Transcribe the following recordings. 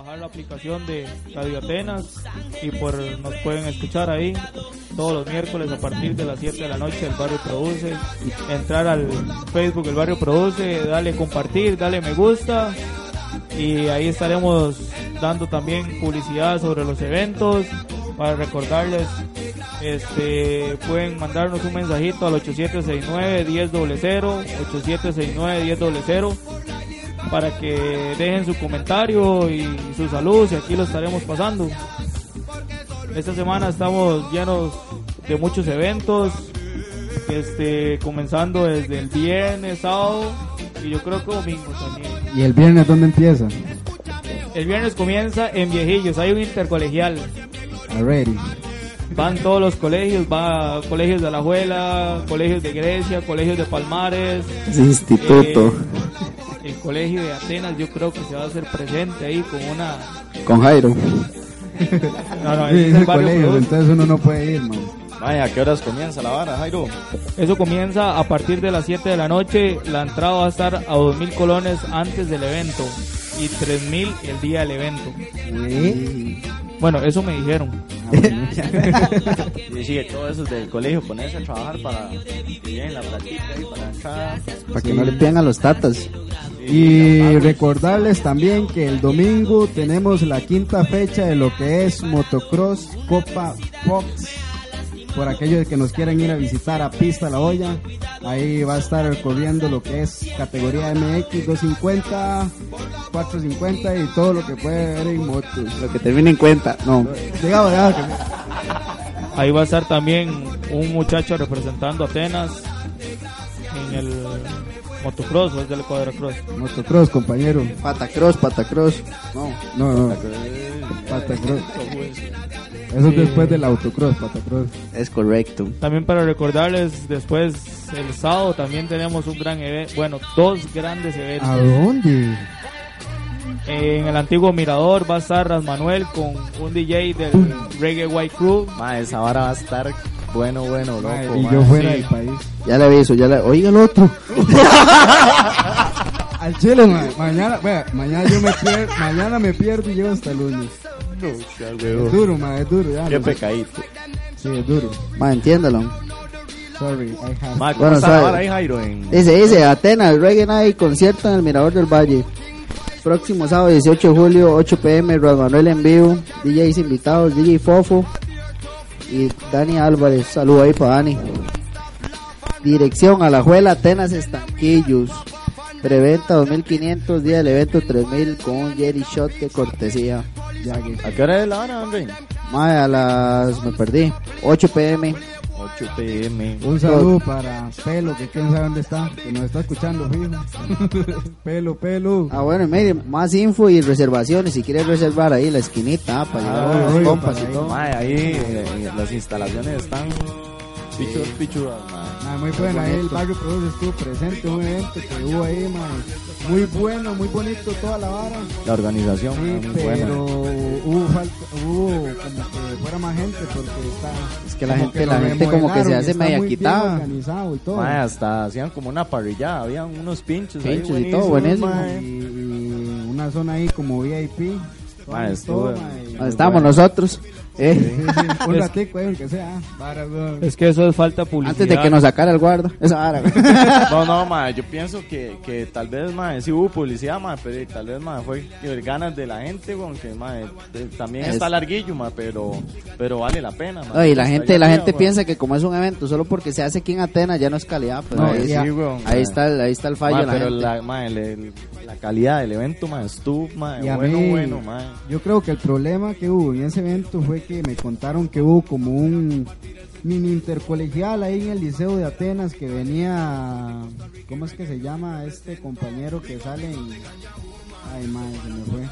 bajar la aplicación de Radio Atenas y por nos pueden escuchar ahí todos los miércoles a partir de las 7 de la noche el barrio produce. Entrar al Facebook el barrio produce dale compartir dale me gusta y ahí estaremos dando también publicidad sobre los eventos para recordarles este pueden mandarnos un mensajito al 8769 1000 8769 1000 para que dejen su comentario y su salud y aquí lo estaremos pasando esta semana estamos llenos de muchos eventos este comenzando desde el viernes sábado y yo creo que domingo también ¿Y el viernes dónde empieza? el viernes comienza en Viejillos hay un intercolegial Already. Van todos los colegios, va colegios de Alajuela, colegios de Grecia, colegios de Palmares. instituto. Eh, colegio de Atenas yo creo que se va a hacer presente ahí con una... Con Jairo. No, no, Sí, ese es el colegio, entonces uno no puede ir, man. Vaya, ¿a qué horas comienza la vara, Jairo? Eso comienza a partir de las 7 de la noche. La entrada va a estar a 2.000 colones antes del evento y 3.000 el día del evento. Bueno, eso me dijeron. Y sigue todo eso del colegio, ponerse a trabajar para que lleguen la platica y para acá. Para que no le pidan a los tatas. Y recordarles también que el domingo tenemos la quinta fecha de lo que es Motocross Copa Fox. Por aquellos que nos quieran ir a visitar a Pista La Olla, ahí va a estar corriendo lo que es categoría MX 250, 450 y todo lo que puede haber en motos. Lo que termine en cuenta. No. Digamos que- Ahí va a estar también un muchacho representando Atenas en el motocross o es del cuadrocross. Motocross, compañero. Patacross, patacross. No. No, no, Patacross. Eso es después del autocross, Patacross. Es correcto. También para recordarles, después el sábado también tenemos un gran evento, bueno, dos grandes eventos. ¿A dónde? En el antiguo Mirador va a estar Ras Manuel con un DJ del Reggae White Crew. Ma, esa vara va a estar bueno, bueno, loco. y yo fuera sí. del país. Ya le aviso, ya le... Oiga el otro. Al chile, ma- mañana, vea, mañana yo me pierdo, mañana me pierdo y llego hasta el lunes. Es duro, ma, es duro, ya. Qué pecadito. Sí, es duro. Ma, entiéndalo. Sorry, I have. Ma, ¿cómo Bueno, está vara ahí, Jairo? En... Dice, dice, Atenas, Reggae Night, concierto en el Mirador del Valle. Próximo sábado 18 de julio, 8 pm, Rod Manuel en vivo, DJs invitados, DJ Fofo y Dani Álvarez. Saludo ahí para Dani. Dirección Alajuela, Atenas, Estanquillos. Preventa 2500, día del evento 3000 con un Jerry Shot de cortesía. Ya que- ¿A qué hora es la vara, hombre? Mae, a las, me perdí, 8 pm. 8 pm. Un saludo para Pelo, que quién sabe dónde está, que nos está escuchando, fijo. pelo, Pelo. Ah, bueno, y medio, más info y reservaciones. Si quieres reservar ahí la esquinita, ah, para llevar Ah, unos rollo compas para y ahí. todo. Ma, ahí eh, las instalaciones están pichudas, ma. Ah, muy bueno, ahí el barrio Produce estuvo presente, un evento que hubo ahí, ma, muy bueno, muy bonito toda la vara. La organización Sí, muy pero buena. hubo falta, hubo como que fuera más gente porque está. Es que la gente- la gente como que se hace media quitada. organizado y todo. Ma, hasta hacían como una parrillada, habían unos pinchos, ahí Pinchos y todo, buenísimo. ma. y, y una zona ahí como VIP. Ma, estuvo- bueno. nosotros. Eh, Sí, sí, un Es- ratico ahí, aunque sea. Para, weón. Es que eso es falta de publicidad. antes de que nos sacara el guarda. Esa vara. No, no, ma, yo pienso que, que tal vez, ma, sí hubo publicidad, ma, pero tal vez, ma, fue ganas de la gente, weón, que, ma, también Es- está larguillo, ma, pero, pero vale la pena, ma. La gente, la gente piensa que como es un evento, solo porque se hace aquí en Atenas ya no es calidad. Pero No, ahí, sí, está, el- ahí está el fallo Ma, la pero gente. la, ma, el- el- la calidad del evento, ma, estuvo, ma, bueno, mí- bueno, ma. Yo creo que el problema que hubo en ese evento fue que me contaron que hubo como un mini intercolegial ahí en el Liceo de Atenas que venía, ¿cómo es que se llama este compañero que sale en... Ay, madre, se me fue.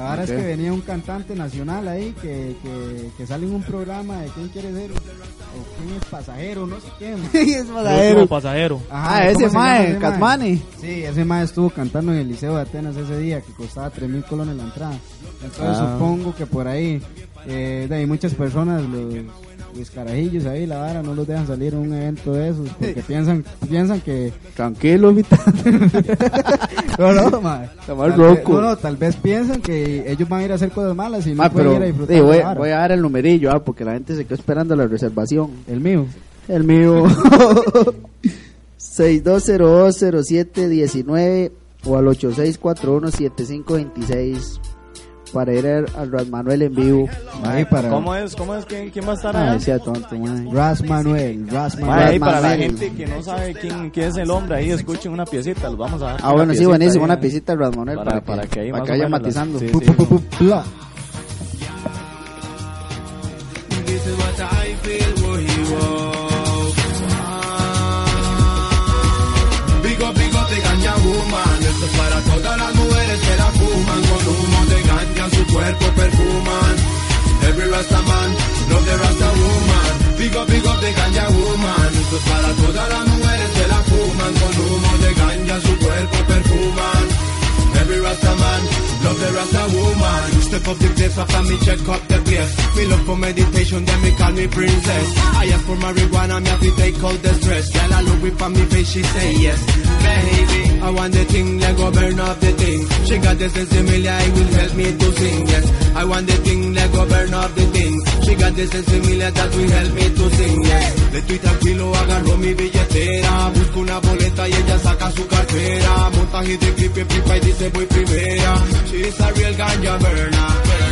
La verdad Ok. es que venía un cantante nacional ahí que, que, que sale en un programa de quién quiere ser, o quién es pasajero, no sé quién. es último pasajero. Ajá, Ah, ¿cómo ese mae, Catmani. Sí, ese mae estuvo cantando en el Liceo de Atenas ese día que costaba 3 mil colones la entrada. Entonces Ah. supongo que por ahí. eh, de ahí muchas personas, los, los carajillos ahí, la vara, no los dejan salir a un evento de esos porque piensan piensan que Tranquilo, mitad. no, no, ma. Tal vez- no, no, tal vez piensan que ellos van a ir a hacer cosas malas y no Ah, pueden pero ir a disfrutar sí, voy, de la vara. voy a dar el numerillo, ah, porque la gente se quedó esperando la reservación. El mío. El mío. 62020719 o al 86417526 para ir al Ras Manuel en vivo. Ahí para ¿Cómo es? ¿Cómo es? ¿Quién, quién va a estar ahí? sea tonto, man. Ras Manuel, Ras Ma, Manuel. ahí para la gente que no sabe quién, quién es el hombre, ahí escuchen una piecita, los vamos a dar. Ah, bueno, sí, piecita buenísimo. ahí, Una eh. pisita al Ras Manuel Para- para, para que, que ahí para que vaya matizando. sí, bla. This is what I feel, boy, Big cuerpo perfuman. Every Rasta man, love the Rasta woman. Big up, big up de ganja woman. Esto es para todas las mujeres que la fuman. Con humo de ganja su cuerpo perfuman. Every Rasta man, love the Rasta woman. Step up the place after me check up the place. Me look for meditation, then me call me princess. I ask for marijuana, me have to take out the stress. Girl, I look whip on me face, she say yes. Baby, I want the thing, let go burn up the thing. She got the sensibility, it will help me to sing, yes. I want the thing, let go burn up the thing. She got the sensibility that will help me to sing, yes. Le estoy tranquilo, agarró mi billetera. Busco una boleta y ella saca su cartera. Montaje de clip y flipa y dice voy primera. She's a real ganja burner.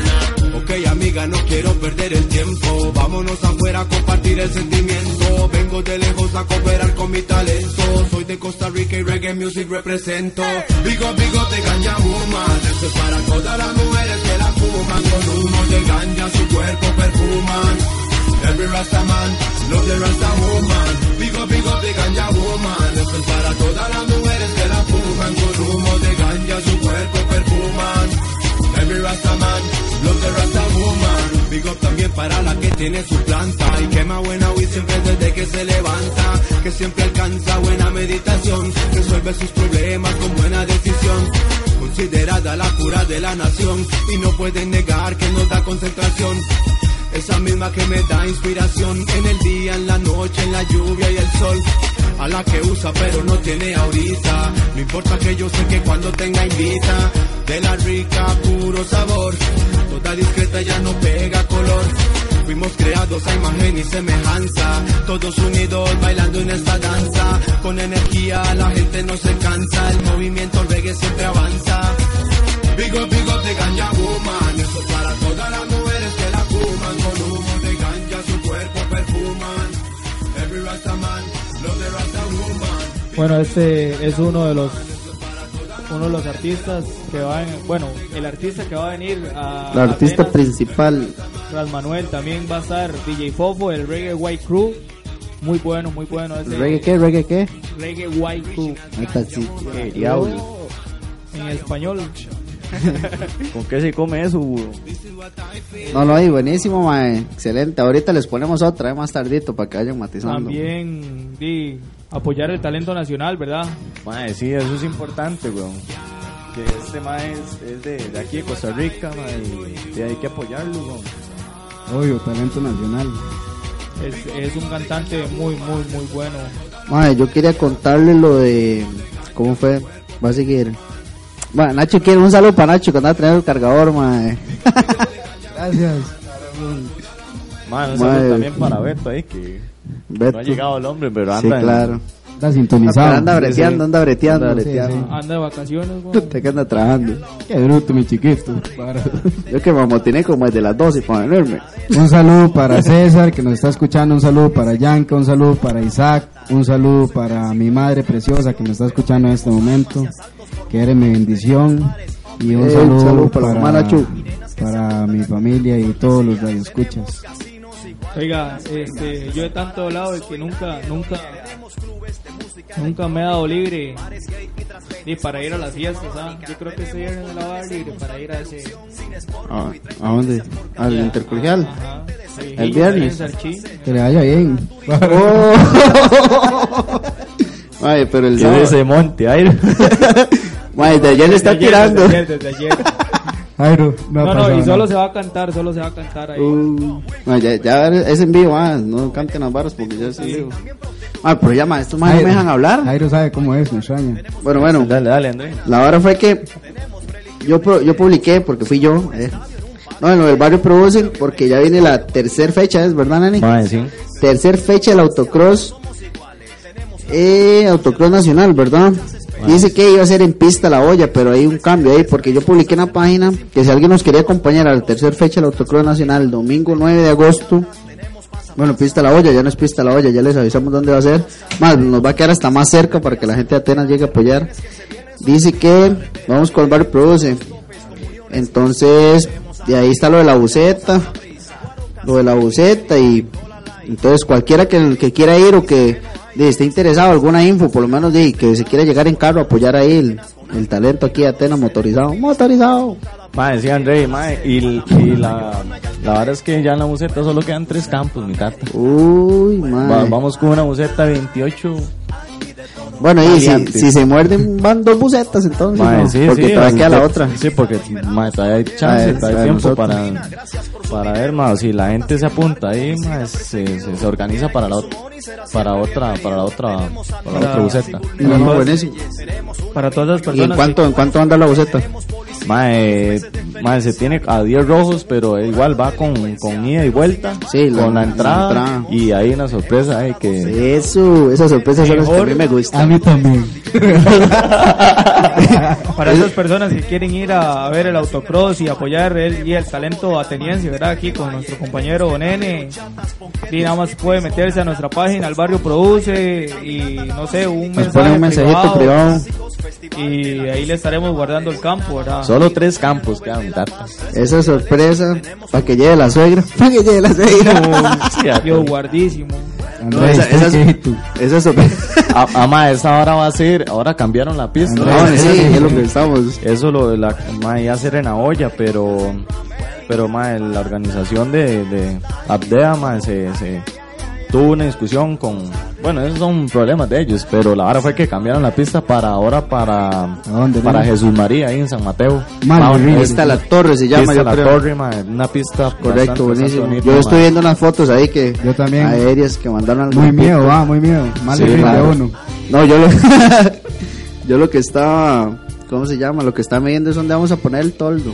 Ok amiga, no quiero perder el tiempo. Vámonos afuera a compartir el sentimiento. Vengo de lejos a cooperar con mi talento. Soy de Costa Rica y reggae music represento. Bigo, bigo de ganja woman. Esto es para todas las mujeres fuman. Con humo de ganja su cuerpo perfuman. Every Rasta man, love the Rasta woman. Bigo, bigo de ganja woman. Esto es para todas las mujeres que la fuman. Con humo de ganja su cuerpo perfuman. Every Rasta man, love the Rasta woman. Big up también para la que tiene su planta y quema buena weed siempre desde que se levanta. Que siempre alcanza buena meditación, resuelve sus problemas con buena decisión. Considerada la cura de la nación y no pueden negar que nos da concentración. Esa misma que me da inspiración en el día, en la noche, en la lluvia y el sol. A la que usa pero no tiene ahorita. No importa que yo sé que cuando tenga invita. De la rica, puro sabor. Toda discreta ya no pega color. Fuimos creados a imagen y semejanza. Todos unidos bailando en esta danza. Con energía la gente no se cansa. El movimiento reggae siempre avanza. Big up de ganja woman. Eso es para todas las mujeres que la fuman. Con humo de ganja su cuerpo perfuman. Every Rasta man, love the Rasta woman. Bueno, este es uno de los uno de los artistas que va en, bueno, el artista que va a venir a La artista Atenas, principal. Ras Manuel, también va a estar DJ Fofo, el Reggae White Crew, muy bueno, muy bueno ese ¿Reggae qué? ¿Reggae qué? Reggae White Crew Ahí está, sí. Qué diablo. en español. ¿Con qué se come eso? burro? No, no, y buenísimo, mae. Excelente. Ahorita les ponemos otra, eh, más tardito, para que vayan matizando. También di, apoyar el talento nacional, ¿verdad? Mae, sí, eso es importante, weón. Que este mae es, es de, de aquí de Costa Rica, mae, y hay que apoyarlo, weón. Obvio, talento nacional. Es, es un cantante muy, muy, muy bueno. Mae, yo quería contarle lo de. ¿Cómo fue? Va a seguir. Bueno, Nacho quiere un saludo para Nacho que anda a traer el cargador, mae. Gracias. Mae, un saludo también para Beto ahí, que Beto. no ha llegado el hombre, pero Sí, anda en- claro. Está sintonizado. Anda breteando, anda breteando. Anda breteando. Anda de vacaciones, güey. Usted que anda trabajando. Qué bruto, mi chiquito. Yo que me amotiné como desde las 12 para venirme. Un saludo para César que nos está escuchando, un saludo para Yanka, un saludo para Isaac, un saludo para mi madre preciosa que me está escuchando en este momento, que eres mi bendición y un Eh, un saludo, saludo para para, para mi familia y todos los radioescuchas. Oiga, este, yo he tanto hablado de que nunca, nunca, nunca me he dado libre ni para ir a las fiestas, ¿ah? Yo creo que estoy en la dar libre para ir a ese... Ah, ¿A dónde? Al intercolegial. Ajá, sí, El viernes. Que le vaya bien. Oh. Ay, pero el que sábado. de ese monte, aire. Mae, de ayer le está Desde ayer, tirando. Desde ayer, desde ayer. Jairo, no, No, no, pasado y solo nada. se va a cantar, solo se va a cantar ahí. Uh, no, ya, ya es en vivo, ah, no canten las barras porque ya es en vivo. Ah, pero ya, ma, estos más no me dejan hablar. Jairo sabe cómo es, me extraña. Bueno, bueno, Dale, dale, André. la hora fue que yo, yo publiqué, porque fui yo, eh. no, en lo del barrio producen, porque ya viene la tercera fecha, ¿es verdad, Nani? Mae, sí. Tercer fecha del autocross, eh, autocross nacional, ¿verdad? Dice que iba a ser en pista la olla, pero hay un cambio ahí, porque yo publiqué en la página que si alguien nos quería acompañar a la tercer fecha del autocross nacional, el domingo 9 de agosto, bueno, pista la olla, ya no es pista la olla, ya les avisamos dónde va a ser. Más, nos va a quedar hasta más cerca para que la gente de Atenas llegue a apoyar. Dice que vamos con el barrio produce. Entonces, de ahí está lo de la buceta, lo de la buceta y entonces cualquiera que, que quiera ir o que de, esté interesado, alguna info, por lo menos de, que se quiera llegar en carro apoyar ahí el, el talento aquí de Atenas motorizado. Motorizado. Mae, sí, André, mae, y, y la, la verdad es que ya en la buceta solo quedan tres campos, mi tata. Uy, Va- vamos con una buceta 28. Bueno, y si, si se muerden van dos bucetas entonces, Mae, ¿no? sí, porque sí, todavía queda la otra. Sí, porque mae, todavía hay chance, todavía hay tiempo nosotros. para, para ver, mae, si la gente se apunta ahí, mae, se, se, se organiza para la, ot- para otra, para la otra, para la otra buceta. No, no, buenísimo. Para todas las ¿Y en personas. cuánto, en cuánto anda la buceta? Mae, mae, se tiene a 10 rojos, pero igual va con, con ida y vuelta, Sí, con la la entrada, entrada. y hay una sorpresa ahí que... Eso, esas sorpresas son las que a mí me A gustan. mí también. Para esas personas que quieren ir a ver el autocross y apoyar el, y el talento ateniense, ¿verdad? Aquí con nuestro compañero Nene. Y nada más puede meterse a nuestra página, al barrio produce y no sé, un Nos mensaje pone un mensajito privado. Y ahí le estaremos guardando el campo, ¿verdad? Solo tres campos quedan, mi tata. Esa sorpresa para que llegue la suegra. Para que llegue la suegra. Yo guardísimo. Andrés, esa- esas- ¿qué tú? Esa sorpresa. a- ama, esa hora va a ser, ahora cambiaron la pista. No, sí, es lo que estamos. Eso lo de la ma, iba a ser en la olla, pero pero ma, la organización de, de Abdea ma, se, se tuvo una discusión con bueno, esos son problemas de ellos, pero la hora fue que cambiaron la pista para ahora para dónde, para? Jesús María ahí en San Mateo. Esta la torre se llama, yo la creo. torre, ma, una pista Correcto, bastante, bastante buenísimo. bonita, Yo ma. estoy viendo unas fotos ahí que Yo también. aéreas que mandaron al Muy miedo, va, muy miedo. Mal Sí, claro. uno. No, yo lo yo lo que estaba ¿cómo se llama? Lo que está midiendo es donde vamos a poner el toldo.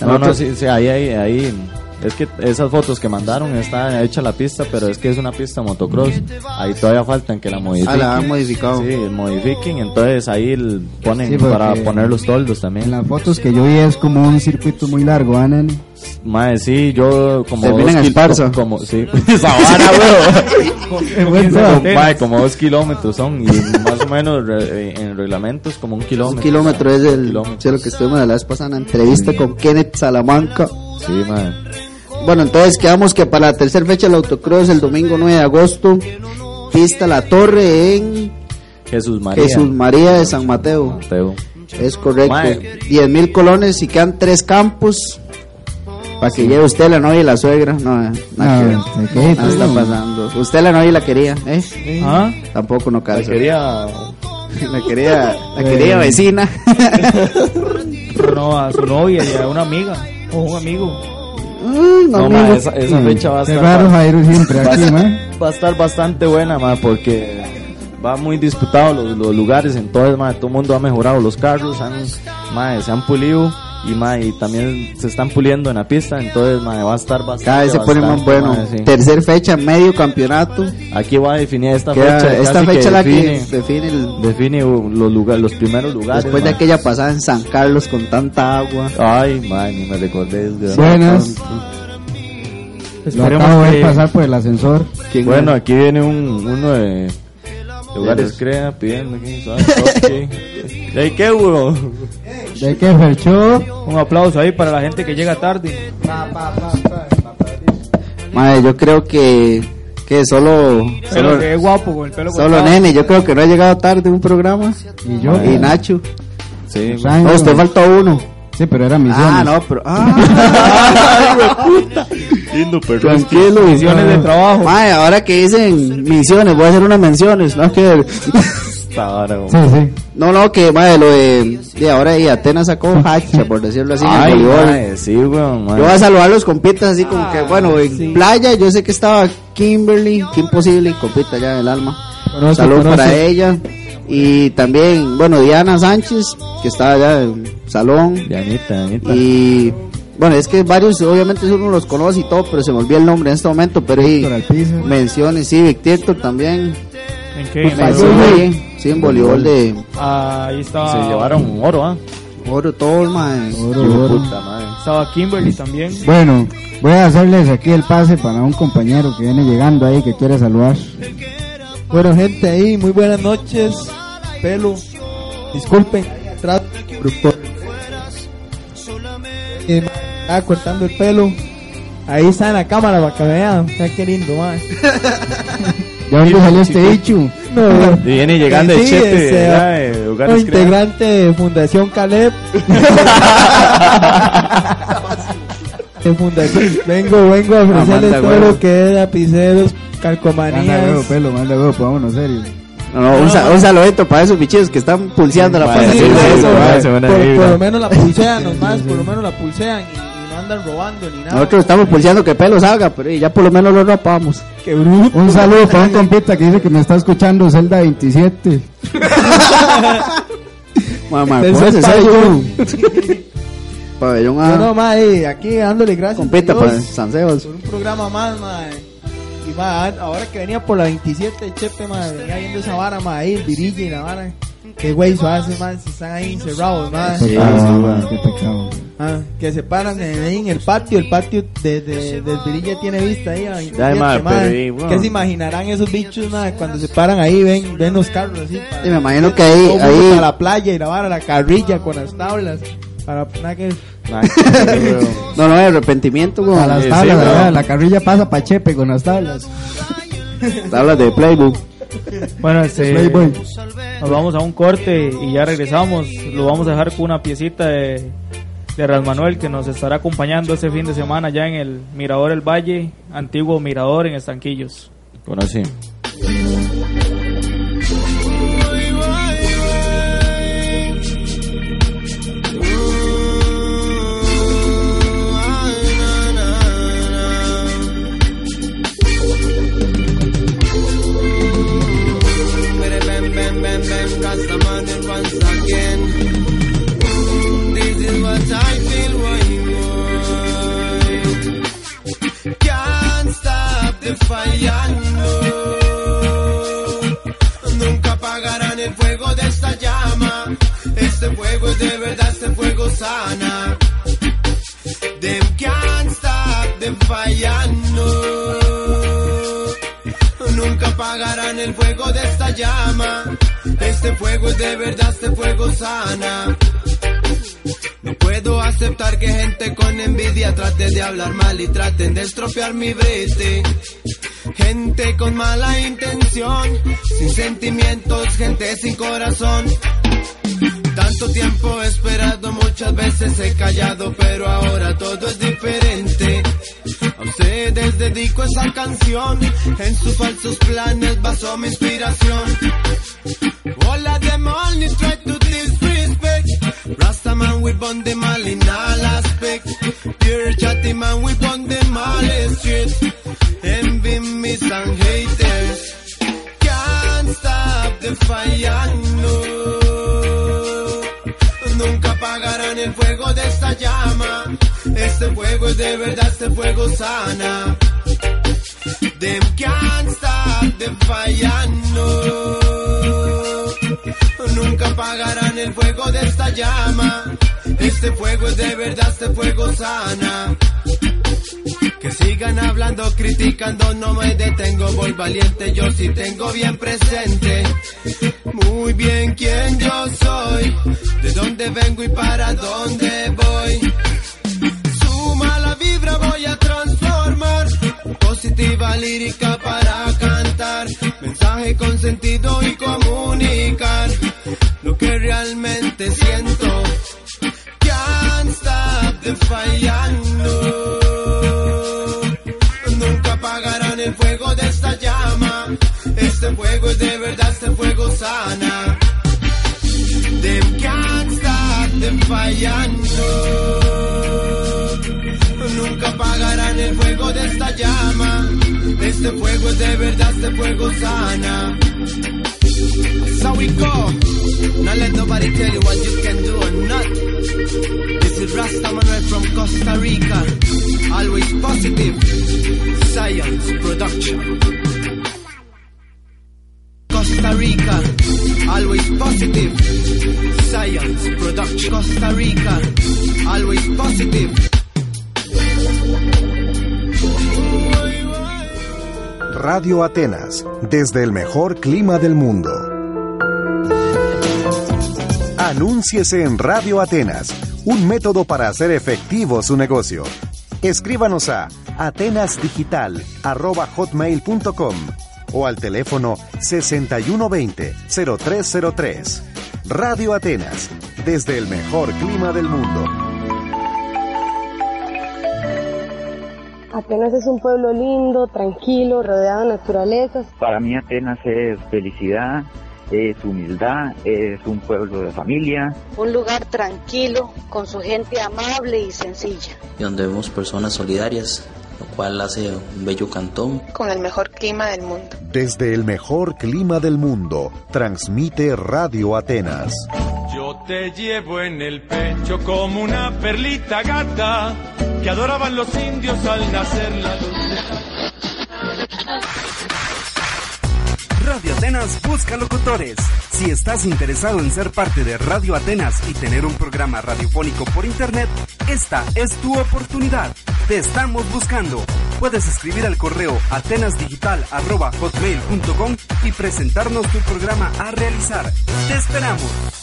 No, no, sí, ahí, ahí, ahí. Es que esas fotos que mandaron está hecha la pista, pero es que es una pista motocross. Ahí todavía faltan que la modifiquen. Ah, la han modificado. Sí, modifiquen, entonces ahí el- ponen Sí, para poner los toldos En también. las fotos que yo vi es como un circuito muy largo, ¿ah, nene? Mae, sí, yo como Termina en dos Esparza. Como, sí, esa vara, weón. Como, Atenas. mae, como dos kilómetros son y más o menos re- en reglamentos como un kilómetro. Un kilómetro es el Kilómetro. sí, lo que estuvimos la vez pasada en la entrevista con Kenneth Salamanca. Sí, mae. Bueno, entonces quedamos que para la tercera fecha del autocross el domingo 9 de agosto, pista La Torre en Jesús María. Jesús María de San Mateo. Mateo. Es correcto. Mae. 10 mil colones y quedan tres campos. Para que lleve usted la novia y la suegra. No, nada No, que ver. ¿de qué? Nada está pasando. Usted la novia y la quería, ¿eh? ¿Ah? Tampoco no La calza. quería La quería, la quería vecina. No, a su novia y a una amiga o un amigo. Mm, No, amigo. ma, esa, esa fecha va a estar, raro va, Jairo siempre va a aquí, estar- man. va a estar bastante buena, ma, porque va muy disputado los, los lugares, entonces, ma, todo el mundo ha mejorado los carros, han, ma, se han pulido y, ma, y también se están puliendo en la pista, entonces, ma, va a estar bastante Cada vez se pone más bueno. ma, sí. Tercer fecha, medio campeonato. Aquí voy a definir esta Queda- fecha, esta casi que fecha la que define, el, define los lugares, los primeros lugares. después de aquella pasada en San Carlos con tanta agua. Ay, ma, ni me recordé. Buenas. Lo Esperemos que- pasar por el ascensor. ¿Quién Bueno, es? aquí viene un, uno de lugares crea pidiendo aquí, ¿sabes? Toque. ¿De qué, huevo? ¿De qué Fercho? Un aplauso ahí para la gente que llega tarde. Madre, yo creo que, que solo, Pero solo, que es guapo con el pelo solo cortado. nene, yo creo que no ha llegado tarde un programa. Y yo. Y Nacho. Sí, Sango. No, usted faltó uno. Sí, pero era misiones. Ah, no, pero. Ah, lindo perro. tranquilo. Misiones de trabajo. Madre, ahora que dicen misiones, voy a hacer unas menciones. No, que. Esta hora, güey. Sí, sí. No, no, que madre, lo de, de ahora y Atenas sacó hacha, por decirlo así, en Ay, mae, sí, weón. Yo voy a saludar a los compitas así como que, bueno, en sí. playa yo sé que estaba Kimberly, que imposible, compita ya del alma. Conozco, Saludos para ella. Y también, bueno, Diana Sánchez, que estaba allá en salón. Dianita, Dianita. Y bueno, es que varios, obviamente uno los conoce y todo, pero se me olvidó el nombre en este momento. Pero Alpiza. menciones, sí, Victor también. ¿En qué? En Mención voleibol. sí, en voleibol de Ah, ahí estaba. Se llevaron oro, ¿ah? oro, todo, mae. Oro, Hijo de oro. puta madre. Estaba Kimberly también. Bueno, voy a hacerles aquí el pase para un compañero que viene llegando ahí que quiere saludar. Bueno, gente ahí, muy buenas noches. Pelo, disculpen, productor. Eh, estaba cortando el pelo. Ahí está en la cámara para que vean. Mira qué lindo. ¿De dónde salió este bicho? No, Y viene llegando el Sí, chete este, ¿verdad? de creados. integrante de Fundación Caleb. de Fundación. Vengo, vengo a ofrecerles manda todo huevo. lo que es lapiceros, Manda huevo, calcomanías. pelo, manda huevo, vámonos serio. No, no, un, sa- un saludito para esos bichos que están pulseando la sí, Sí, sí, eso, sí, por, por lo menos la pulsean nomás, por lo menos la pulsean y, andan robando ni nada. Nosotros estamos pulseando que pelo salga, pero ya por lo menos lo rapamos. Qué bruto. Un saludo para un compita que dice que me está escuchando, Zelda 27. Mamá, Eso póngase es serio. pabellón. Pabellón No, A. no, mae, aquí dándole gracias Compita a para San Sebas. por un programa más, mae. Y mae, ahora que venía por la 27 de Chepe, mae, venía viendo esa vara, mae, ahí, el virilla y la vara. Qué güey hace, si están ahí encerrados, mae. Sí, Ah, sí, man, man. qué pecado. Ah, que se paran en, ahí en el patio, el patio de, de, del Virilla tiene vista ahí a 27, mae, mae. pero y, bueno. ¿Qué se imaginarán esos bichos, mae, cuando se paran ahí, ven, ven los carros así? para- Sí, me imagino que ahí, ahí, para la playa y la vara, la carrilla con las tablas. Para nada que... No, no, arrepentimiento con A las Sí, tablas, sí, ¿verdad? weón. La carrilla pasa pa' Chepe con las tablas. tablas de Playbook. Bueno, este, nos vamos a un corte y ya regresamos. Lo vamos a dejar con una piecita de, de Rasmanuel que nos estará acompañando este fin de semana ya en el Mirador El Valle, antiguo Mirador en Estanquillos. Bueno, sí. Este fuego es de verdad, este fuego sana. Them can't stop the fire, no. Nunca apagarán el fuego de esta llama. Este fuego es de verdad, este fuego sana. No puedo aceptar que gente con envidia trate de hablar mal y traten de estropear mi brete. Gente con mala intención, sin sentimientos, gente sin corazón. Tanto tiempo esperado, muchas veces he callado, pero ahora todo es diferente. A ustedes dedico esa canción, en sus falsos planes basó mi inspiración. Of them only try to disrespect. Rasta man, we burn them all in all aspects. Pure chatty man, we burn them all. Envy, el fuego de esta llama. Este fuego es de verdad, este fuego sana. Them can't stop no. Nunca apagarán el fuego de esta llama. Este fuego es de verdad, este fuego sana. Hablando, criticando, no me detengo, voy valiente, yo sí tengo bien presente. Muy bien quién yo soy, de dónde vengo y para dónde voy. Su mala vibra voy a transformar, positiva lírica para cantar, mensaje con sentido y comunicar de esta llama. Este fuego es de verdad, este fuego sana. How we go. Now let nobody tell you what you can do or not. This is Rasta Manuel from Costa Rica. Always positive. Science production. Radio Atenas, desde el mejor clima del mundo. Anúnciese en Radio Atenas, un método para hacer efectivo su negocio. Escríbanos a atenasdigital.hotmail.com o al teléfono 6120-0303. Radio Atenas, desde el mejor clima del mundo. Atenas es un pueblo lindo, tranquilo, rodeado de naturaleza. Para mí Atenas es felicidad, es humildad, es un pueblo de familia. Un lugar tranquilo, con su gente amable y sencilla. Y donde vemos personas solidarias, lo cual hace un bello cantón. Con el mejor clima del mundo. Desde el mejor clima del mundo, transmite Radio Atenas. Yo te llevo en el pecho como una perlita gata que adoraban los indios al nacer la luz. Radio Atenas busca locutores. Si estás interesado en ser parte de Radio Atenas y tener un programa radiofónico por internet, esta es tu oportunidad. Te estamos buscando. Puedes escribir al correo atenasdigital.hotmail.com y presentarnos tu programa a realizar. Te esperamos.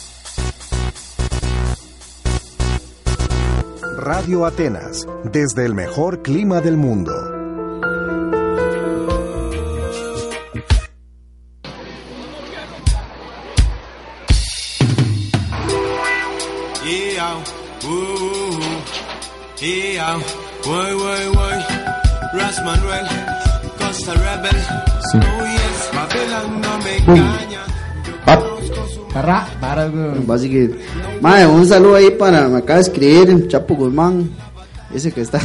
Radio Atenas, desde el mejor clima del mundo. Ras Manuel, Costa Rebel. Oh no me engaña. Parra, para, güey. Así que, madre, un saludo ahí para, me acaba de escribir Chapo Guzmán. Ese que está.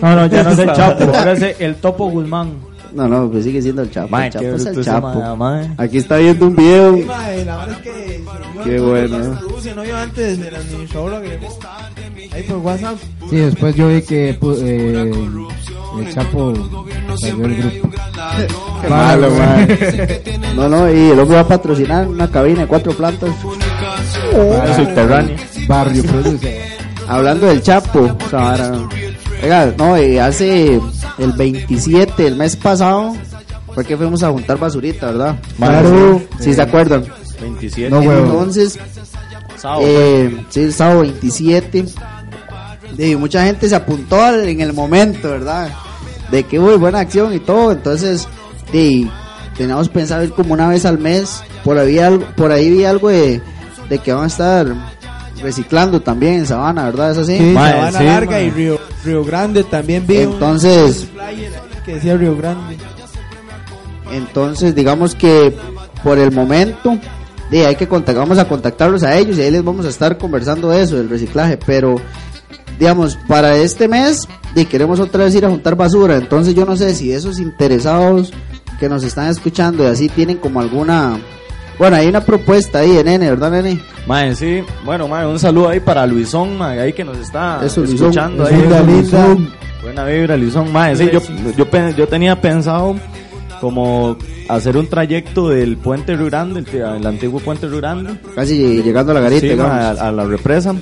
No, no, ya no es el Chapo, ahora es el Topo Guzmán. No, no, pues sigue siendo el Chapo. Mae, el Chapo es el Chapo. mae. Aquí está viendo un video. Mae, la verdad es que Qué bueno. No yo antes el administrador lo agregó ahí por WhatsApp. Sí, después yo vi que pu- eh, el Chapo salió del grupo. Qué malo, mae. No, no, y el hombre va a patrocinar una cabina de cuatro plantas. Para subterráneo. Barrio produce. Hablando del Chapo, o sea, ahora- Oiga, no, y hace el 27, el mes pasado, fue que fuimos a juntar basurita, ¿verdad? Claro. Sí, se acuerdan. 27. No, huevo. Entonces, Sábado. eh, sí, el sábado 27, y mucha gente se apuntó al- en el momento, ¿verdad? De que, uy, buena acción y todo, entonces, y teníamos pensado ir como una vez al mes, por ahí, algo, por ahí vi algo de, de que van a estar reciclando también en Sabana, ¿verdad? ¿Es así? Sí, Sabana sí, Larga y Río, Río Grande también vi Entonces- un que decía Río Grande. Entonces, digamos que por el momento, de hay que contact- vamos a contactarlos a ellos y ahí les vamos a estar conversando de eso, del reciclaje, pero digamos, para este mes, de queremos otra vez ir a juntar basura, entonces yo no sé si esos interesados que nos están escuchando y así tienen como alguna, bueno, hay una propuesta ahí de nene, ¿verdad nene? Mae, sí. Bueno, mae, un saludo ahí para Luisón, mae, ahí que nos está Eso, escuchando. Ahí. linda, linda. Buena vibra, Luisón. Mae, sí, yo, yo, yo tenía pensado como hacer un trayecto del puente Río Grande, el, el antiguo puente Río Grande, Casi llegando a la garita, sí, a, a la represa,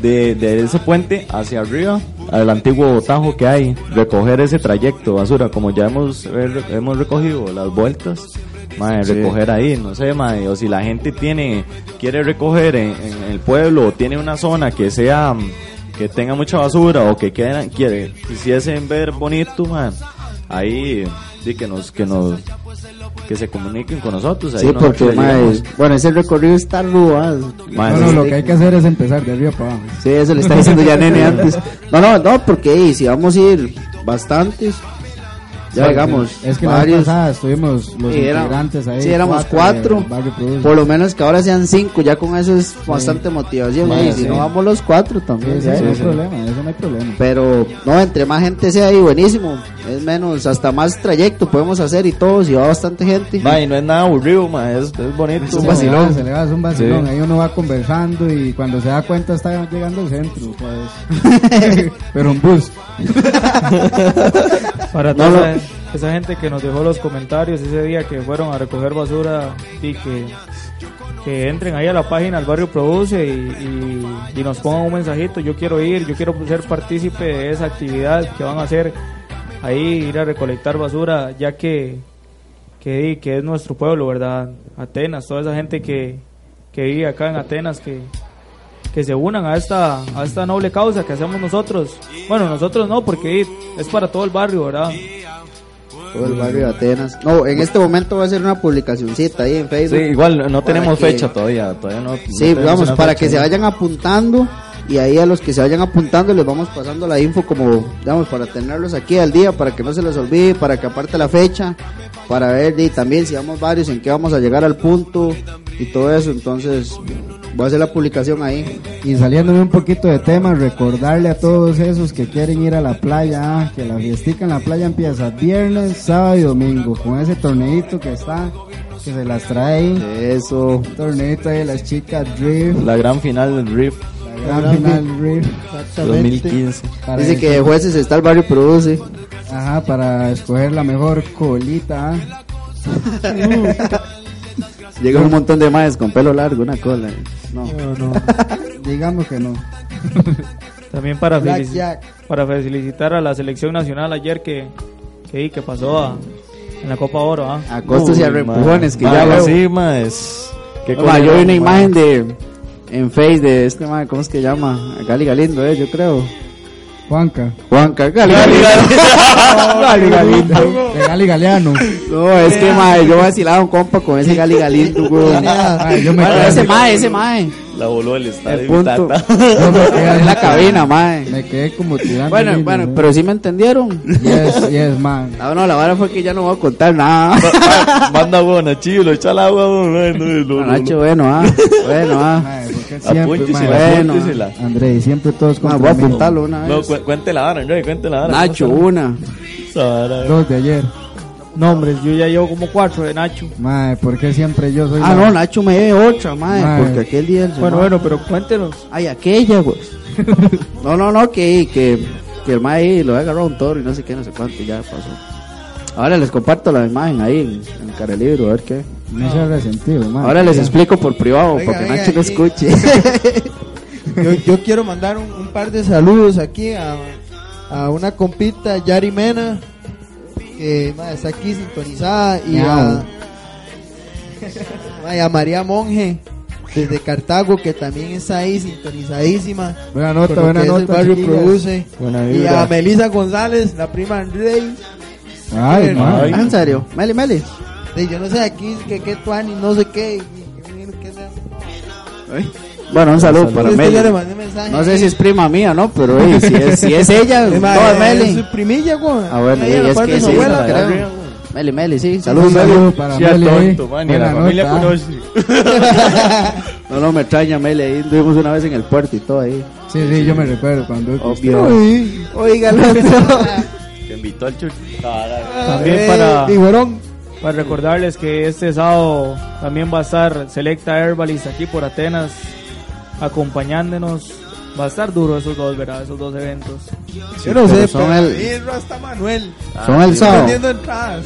de, de ese puente hacia arriba, al antiguo tajo que hay, recoger ese trayecto basura, como ya hemos, eh, hemos recogido las vueltas. Mae, recoger ahí, no sé, mae, o si la gente tiene, quiere recoger en, en el pueblo o tiene una zona que sea, que tenga mucha basura o que quiera, quiere, quisiesen ver bonito, mae, ahí, sí, que nos, que nos, que se comuniquen con nosotros. ahí Sí, nosotros porque, mae, bueno, ese recorrido está rudo, ah. No, lo que hay que hacer es empezar de arriba para abajo. Sí, eso le está diciendo ya nene antes. No, no, no, porque si vamos a ir bastantes, Ya digamos, Es que varios. pasada estuvimos los Sí, era- integrantes ahí. sí, éramos cuatro. Por lo menos que ahora sean cinco, ya con eso es bastante motivación. Vale, y si sí. no vamos los cuatro también. sí, no hay eso. problema, eso no hay problema. Pero no, entre más gente sea ahí, buenísimo. Es menos, hasta más trayecto podemos hacer y todo, si va bastante gente. Ma, y no es nada aburrido, ma, es, es bonito. Es un vacilón. Se le va, es un vacilón. Sí. Ahí uno va conversando y cuando se da cuenta está llegando al centro. ¿sabes? Pero un bus. Para No, toda no. Esa, gente que nos dejó los comentarios ese día que fueron a recoger basura y que, que entren ahí a la página del barrio Produce y, y- y nos pongan un mensajito. Yo quiero ir, yo quiero ser partícipe de esa actividad que van a hacer ahí, ir a recolectar basura, ya que, que, que es nuestro pueblo, ¿verdad? Atenas, toda esa gente que, que vive acá en Atenas, que, que se unan a esta, a esta noble causa que hacemos nosotros. Bueno, nosotros no, porque es para todo el barrio, ¿verdad? Todo el barrio de Atenas. No, en este momento va a ser una publicacioncita ahí en Facebook. Sí, igual no tenemos que- fecha todavía. todavía no, Sí, vamos, para fecha que se vayan apuntando y ahí a los que se vayan apuntando les vamos pasando la info como, digamos, para tenerlos aquí al día, para que no se les olvide, para que aparte la fecha, para ver y también si vamos varios en qué vamos a llegar al punto y todo eso, entonces voy a hacer la publicación ahí. Y saliéndome un poquito de tema, recordarle a todos esos que quieren ir a la playa, ah, que la fiestica en la playa empieza viernes, sábado y domingo, con ese torneito que está, que se las trae ahí. Eso. Torneito ahí de las chicas Drift. La gran final del Rift La gran final Drift. 2015. Para Dice eso. que de jueces está el barrio produce. Ajá, para escoger la mejor colita. Llega un montón de maes con pelo largo, una cola. No, Digamos que no. También para, felici- para felicitar a la selección nacional ayer que, que, que pasó a- en la Copa Oro. ¿ah? A costos y a Uy, reempujones, que ma, ya ma, veo. Sí, ma, es... qué Ma, yo vi una ma. imagen de en Face de este man, ¿cómo es que llama? Gali Galindo, eh, yo creo. Juanca. Juanca, Gali Galindo. Gali Galindo. De Gali Galeano. No, es que mae, yo vacilaba un compa con ese Gali Galindo, güey. Ay, yo me quedé- ese mae, ese mae. La voló el estadio. El punto. tata. yo me quedé En la cabina, mae. Me quedé como tirando. Bueno, líneas, bueno, ¿eh? pero sí me entendieron. Yes, yes, man. No, no, la vara fue que ya no voy a contar nada. Manda Nachillo, lo echa al agua, no, no, no, no, Nacho, bueno, ah. Bueno, ah. Mae, Apúntesela, apúntesela. André, siempre todos contra voy a mí. apuntarlo una No, vez. cu- cuente la vara, no, cuente la vara. Nacho, ¿cómo una. está esa vara? Dos de ayer. Nombres, yo ya llevo como cuatro de Nacho. Mae, ¿por qué siempre yo soy Ah, la- no, Nacho me debe otra, mae. Mae. Porque aquel día. Bueno, bueno, pero cuéntenos. Ay, aquella, güey. no, no, no, que, que, que el mae ahí lo había agarrado un toro y no sé qué, no sé cuánto, y ya pasó. Ahora les comparto la imagen ahí en, en el carelibro, a ver qué. No se ha resentido, mae. Ahora les explico por privado, Oiga, para que oiga, Nacho no escuche. Yo, yo quiero mandar un, un par de saludos aquí a, a una compita, Yari Mena, que ma, está aquí sintonizada, y a, Miau. ma, y a María Monge, desde Cartago, que también está ahí sintonizadísima. Buena nota, buena el nota, barrio chiquillas. produce. Buena Y a Melisa González, la prima Andrei. Ay. Ah, en serio, Meli, Meli. De, yo no sé aquí que qué tuani, no sé qué. y- y- y- sea. Bueno, un saludo para Meli. No sé si es prima mía, ¿no? Pero oye, si, es, si es ella, Es no, es es Meli. su primilla, güey. Ah, bueno, Ella y la es que sí, abuela, la creo. creo. Meli, Meli, sí. Saludos, saludo Meli. para Sí, Meli tonto, man, y a la familia nota. conoce. No, no, me extraña Meli. Ahí estuvimos una vez en el puerto y todo ahí. Sí, sí, yo me recuerdo cuando. Obvio. Oiga, el otro. Que invitó al chucho. También eh, para, tiburón. Para recordarles que este sábado también va a estar Selecta Herbalist aquí por Atenas acompañándonos. Va a estar duro esos dos, ¿verdad? Esos dos eventos. Yo no sé, pero son pero el- ahí Rasta Manuel. Son el sábado. Vendiendo entradas.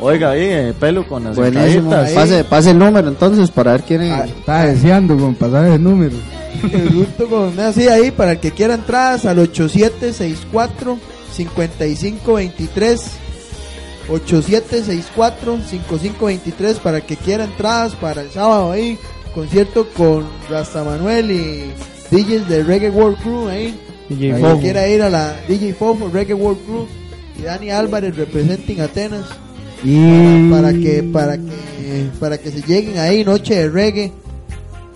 Oiga, ahí, eh, pelo con las Buenísimo. Pase, pase el número entonces para ver quién Ah, es. Estaba deseando con pasar ese número. El gusto con así ahí para el que quiera entradas al 8764 5523 8764 5523 para que quiera entradas para el sábado ahí concierto con Rasta Manuel y DJs de Reggae World Crew ahí. DJ Para que quiera ir a la DJ Fofo Reggae World Crew y Dani Álvarez representing Atenas. Y. para que para que para que se lleguen ahí noche de reggae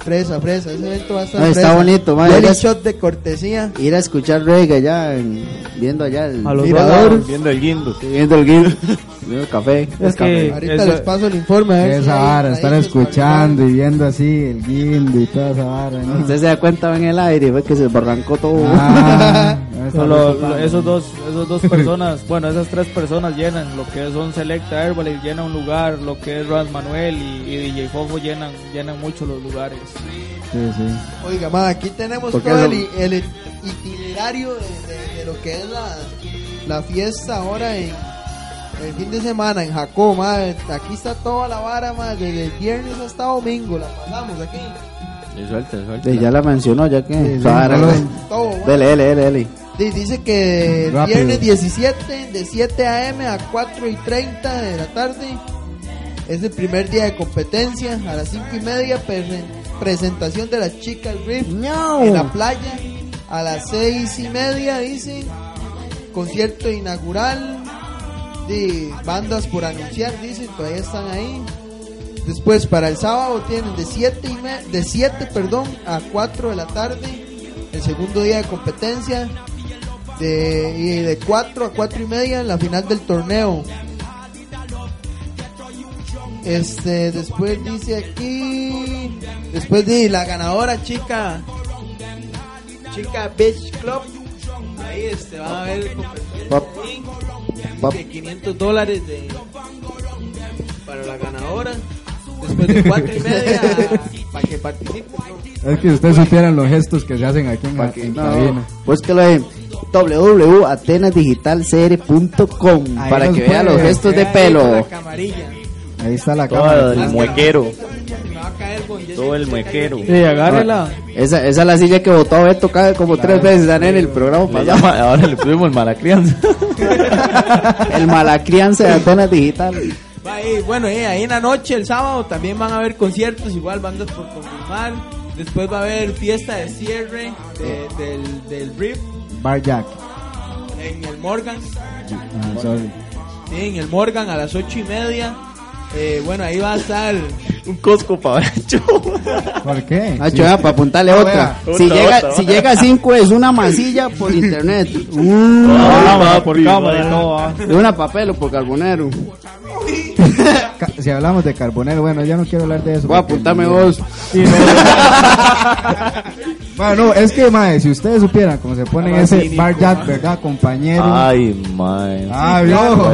Fresa, fresa, ese evento va a estar Ah, está fresa. bonito, ma, Daily ya- shot de cortesía. Ir a escuchar reggae allá, en- viendo allá el A los Viendo el guindo. Sí, viendo el guindo, viendo el café. Es que Ahorita eso- les paso el informe. a ver si Esa hay- vara, estar escuchando y viendo así el guindo y toda esa vara. ¿no? Usted se da cuenta en el aire, fue que se barrancó todo. Ah, esos dos esos dos personas bueno esas tres personas llenan lo que son Selecta Herbalife llena un lugar lo que es Ras Manuel y, y DJ Fofo llenan llenan mucho los lugares Sí, sí. Oiga, ma, aquí tenemos todo lo- el, el itinerario de, de- de lo que es la, la fiesta ahora en el fin de semana en Jacó, ma. Aquí está toda la vara, ma, desde el viernes hasta domingo, la pasamos aquí. Y suelta, suelta. Sí, ya la mencionó, ya que. Sí, sí, Todo. Dele, dele, dele, dele. Dice que Rápido. viernes 17 de 7 a.m. a 4 y 30 de la tarde es el primer día de competencia. A las 5 y media presen- presentación de las chicas Riff en la playa. A las 6 y media dice concierto inaugural de bandas por anunciar, dice, todavía están ahí. Después para el sábado tienen de 7 y de 7, perdón, a 4 de la tarde el segundo día de competencia de, y de 4 a 4 y media en la final del torneo. Este, después dice aquí, después de la ganadora chica, chica Beach Club, ahí este, van a. Pop. de 500 dólares de, para la ganadora. Después de 4 y media, para que participen. ¿no? Es que ustedes supieran los gestos que se hacen aquí en, que- en no, cabina. Pues que lo en www.atenasdigitalcr.com para que vea los gestos de pelo. La camarilla. Ahí está la Todo cámara. el muequero. Todo el muequero. sí agárrela Esa, esa es la silla que votó Beto cada como tres veces Dan, en el programa Le pasado. llama- ahora le pusimos el mala crianza. El malacrianza de Atenas Digital. Va bueno, eh, ahí en la noche, el sábado, también van a haber conciertos, igual bandas por confirmar. Después va a haber fiesta de cierre de- del, del RIF Bar Jack. en el Morgan. Ah, sorry. Sí, en el Morgan a las ocho y media. Eh, bueno, ahí va a estar. Un cosco para hecho. ¿Por qué? Nacho, Sí. ah, para apuntarle No, otra. Si Otra, llega, otra. si llega a 5 es una masilla por internet. Uh, cámara por cámara y todo ah. una papel o por carbonero. Ca- Si hablamos de carbonero, bueno, ya no quiero hablar de eso. Voy a apuntarme vos. Sí, no. bueno, no, es que, mae, si ustedes supieran cómo se pone Ah, ese sí, Bar. ¿verdad, compañero? Ay, man. Ah, ah, loco.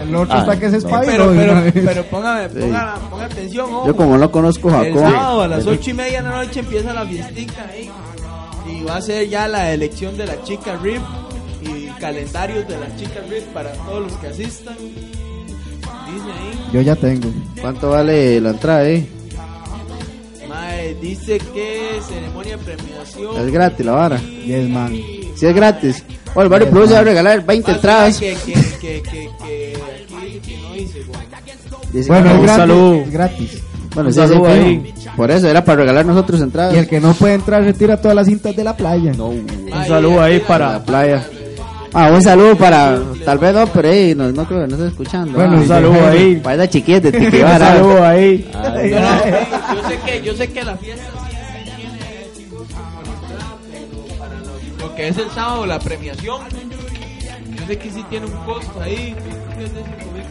El otro Ah, está que es. Spyro. Pero, pero, una pero póngame, ponga, ponga atención, ojo. Yo como no conozco El Jacob. sábado a las ocho y media de la noche empieza la fiestica ahí. Y va a ser ya la elección de la chica RIP y calendarios de las chicas RIP para todos los que asistan. Dice ahí. Yo ya tengo. ¿Cuánto vale la entrada, eh? Mae, dice que ceremonia de premiación. Es gratis la vara. Yes, man. Si es gratis. Bueno, el barrio Plus va a regalar 20 Ah, entradas. Que, que, que, que, que aquí dice bueno. Que es gratis. es gratis. Bueno, un sí, sí, ahí. Por eso era para regalar nosotros entradas. Y el que no puede entrar retira todas las cintas de la playa. No. un saludo ahí para la playa. Ah, un saludo para. Tal vez no, pero eh, no, no creo que no esté escuchando. Bueno, Ah, un saludo ahí Para esa chiquilla de un saludo ahí No, no, yo sé que, yo sé que la fiesta lo, lo que es el sábado, la premiación, yo sé que sí tiene un costo ahí.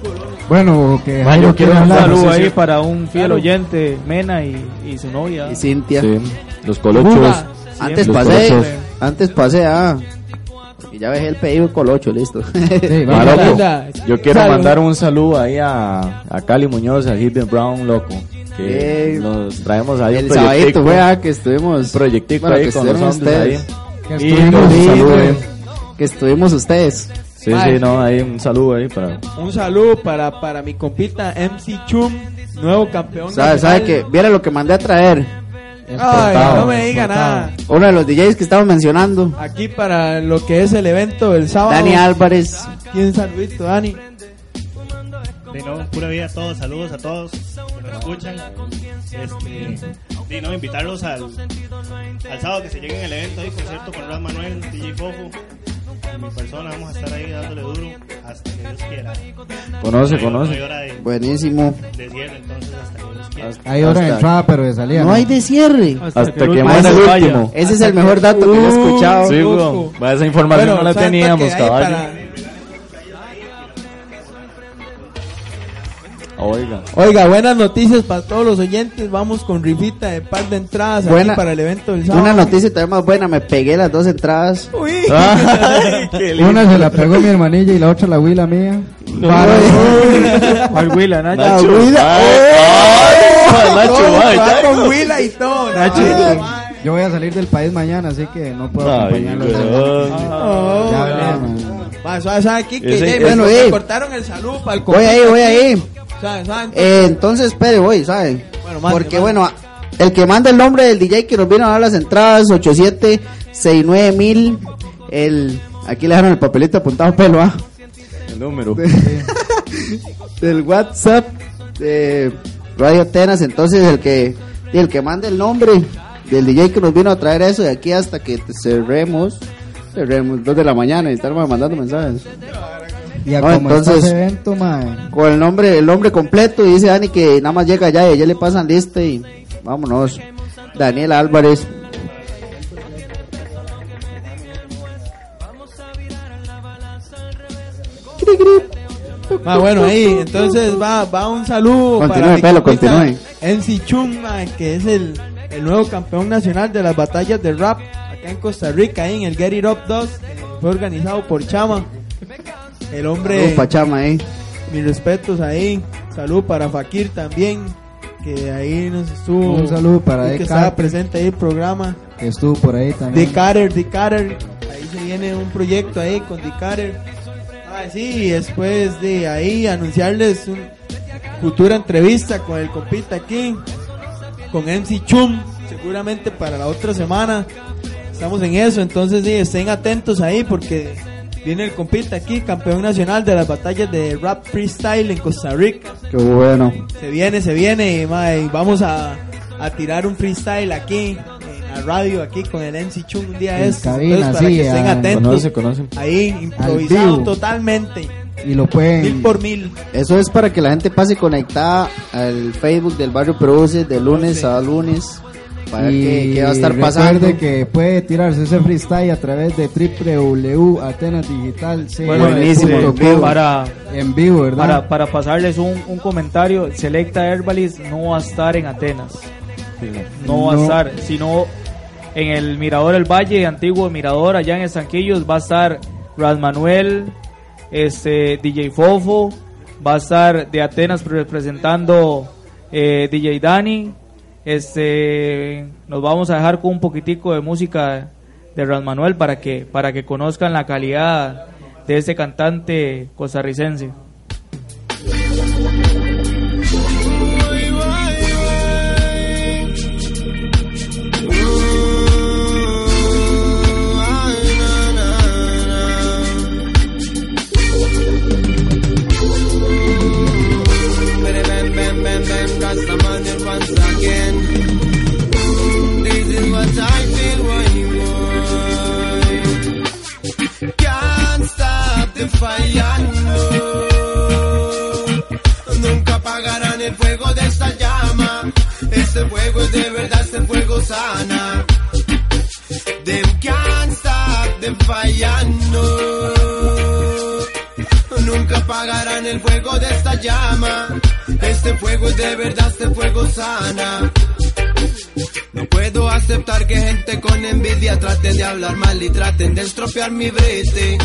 Creo que es de 5.000 colones. Bueno, que Jairo quiero un saludo ahí para un fiel Claro. oyente Mena y, y su novia Y Cintia. Sí, los colochos. Antes pasé. Antes pasé, ah. Y ya dejé el pedido colocho, listo. Sí, yo quiero Salud. mandar un saludo ahí a, a Cali Muñoz, a Hilbert Brown, loco. Que Eh, nos traemos ahí el un sabadito proyectico. fue ah, que estuvimos. proyectico Bueno, ahí que con los estuvieron hombres ahí. ustedes. Que estuvimos ahí, saludo, eh. Que estuvimos ustedes. Sí, sí, no, ahí un saludo ahí para... Un saludo para, para mi compita MC Chum, nuevo campeón. ¿Sabe, sabe que. Viera lo que mandé a traer. Ay, no me diga exportado. nada. Uno de los DJs que estamos mencionando. Aquí para lo que es el evento del sábado. Dani Álvarez. ¿Quién saludito, Dani? De no, pura vida a todos, saludos a todos que nos escuchan. Este, de no, invitarlos al, al sábado que se lleguen al evento ahí, concierto con Ras Manuel, DJ Fofo. En mi persona vamos a estar ahí dándole duro hasta que Dios quiera. Conoce, No conoce. no de- Buenísimo. de cierre, entonces hasta que Dios quiera. Hay hora de Hasta- entrada, pero de salida. No hay de cierre. Hasta que el muera Ese- el último. Ese es el mejor dato que he escuchado. Sí. Va, Esa información Bueno, no la ¿saben teníamos, caballo. para- Oiga. Oiga, buenas noticias para todos los oyentes. Vamos con rifita de par de entradas aquí para el evento del sábado. Una noticia también más buena, me pegué las dos entradas. Uy. Ay, qué lindo. Una se la pegó mi hermanilla y la otra la huila mía. Al Willa, Nacho. Nacho. Huila. Ay, Nacho, con Huila y todo. Nacho. Ay, Yo voy a salir del país mañana, así que no puedo acompañarlos. oh, Ya ya. veremos. Va, suave, suave, aquí que Ese- ya, eh. suave, Eh, entonces, espere, voy, ¿saben? Bueno, mande, Porque, mande. bueno, el que manda el nombre del DJ que nos vino a dar las entradas, 8769 mil. El, aquí le dejaron el papelito apuntado pelo, ¿ah? El número. Del WhatsApp de Radio Atenas. Entonces, el que, el que manda el nombre del DJ que nos vino a traer eso de aquí hasta que cerremos. Cerremos, dos de la mañana y estarme mandando mensajes. Y a No, como está entonces- ese evento, mae. con el nombre el nombre completo y dice Dani que nada más llega allá y allá le pasan lista y vámonos Daniel Álvarez Ah, bueno, ahí, entonces va, va un saludo Continúe, para pelo, continúe. NC Chung, ma, que es el, el nuevo campeón nacional de las batallas de rap acá en Costa Rica, ahí en el Get It Up 2, que fue organizado por Chama. El hombre, Saludos, Pachama eh. mis respetos ahí. Salud para Fakir también, que ahí nos estuvo. Un saludo para que Ed estaba presente ahí el programa. Que estuvo por ahí también. The Carter, The Carter. Ahí se viene un proyecto ahí con The Carter. Ah, sí, y después de ahí anunciarles una futura entrevista con el compita aquí, con MC Chum, seguramente para la otra semana. Estamos en eso, entonces sí, estén atentos ahí porque viene el compita aquí, campeón nacional de las batallas de rap freestyle en Costa Rica. qué bueno Se viene, se viene, y, ma, y vamos a, a tirar un freestyle aquí en la radio, aquí con el MC Chung un día Entonces, para sí, que estén ah, atentos. Conoce, conoce. Ahí, improvisado totalmente. Y lo Mil pueden. por mil. eso es para que la gente pase conectada al Facebook del barrio Produce de lunes a lunes para y que, que va a estar recuerde pasando que puede tirarse ese freestyle a través de www.atenasdigital Bueno, Buenísimo, en vivo. para, en vivo, ¿verdad? para, para pasarles un, un comentario, Selecta Herbalist no va a estar en Atenas. No va a estar, sino en el Mirador El Valle, antiguo Mirador, allá en Estanquillos, va a estar Ras Manuel, este, DJ Fofo, va a estar de Atenas representando eh, DJ Dani. Este, nos vamos a dejar con un poquitico de música de Ras Manuel para que, para que conozcan la calidad de este cantante costarricense. Sana. Them can't stop the fire, no. Nunca apagarán el fuego de esta llama. Este fuego es de verdad, este fuego sana. No puedo aceptar que gente con envidia traten de hablar mal y traten de estropear mi brete.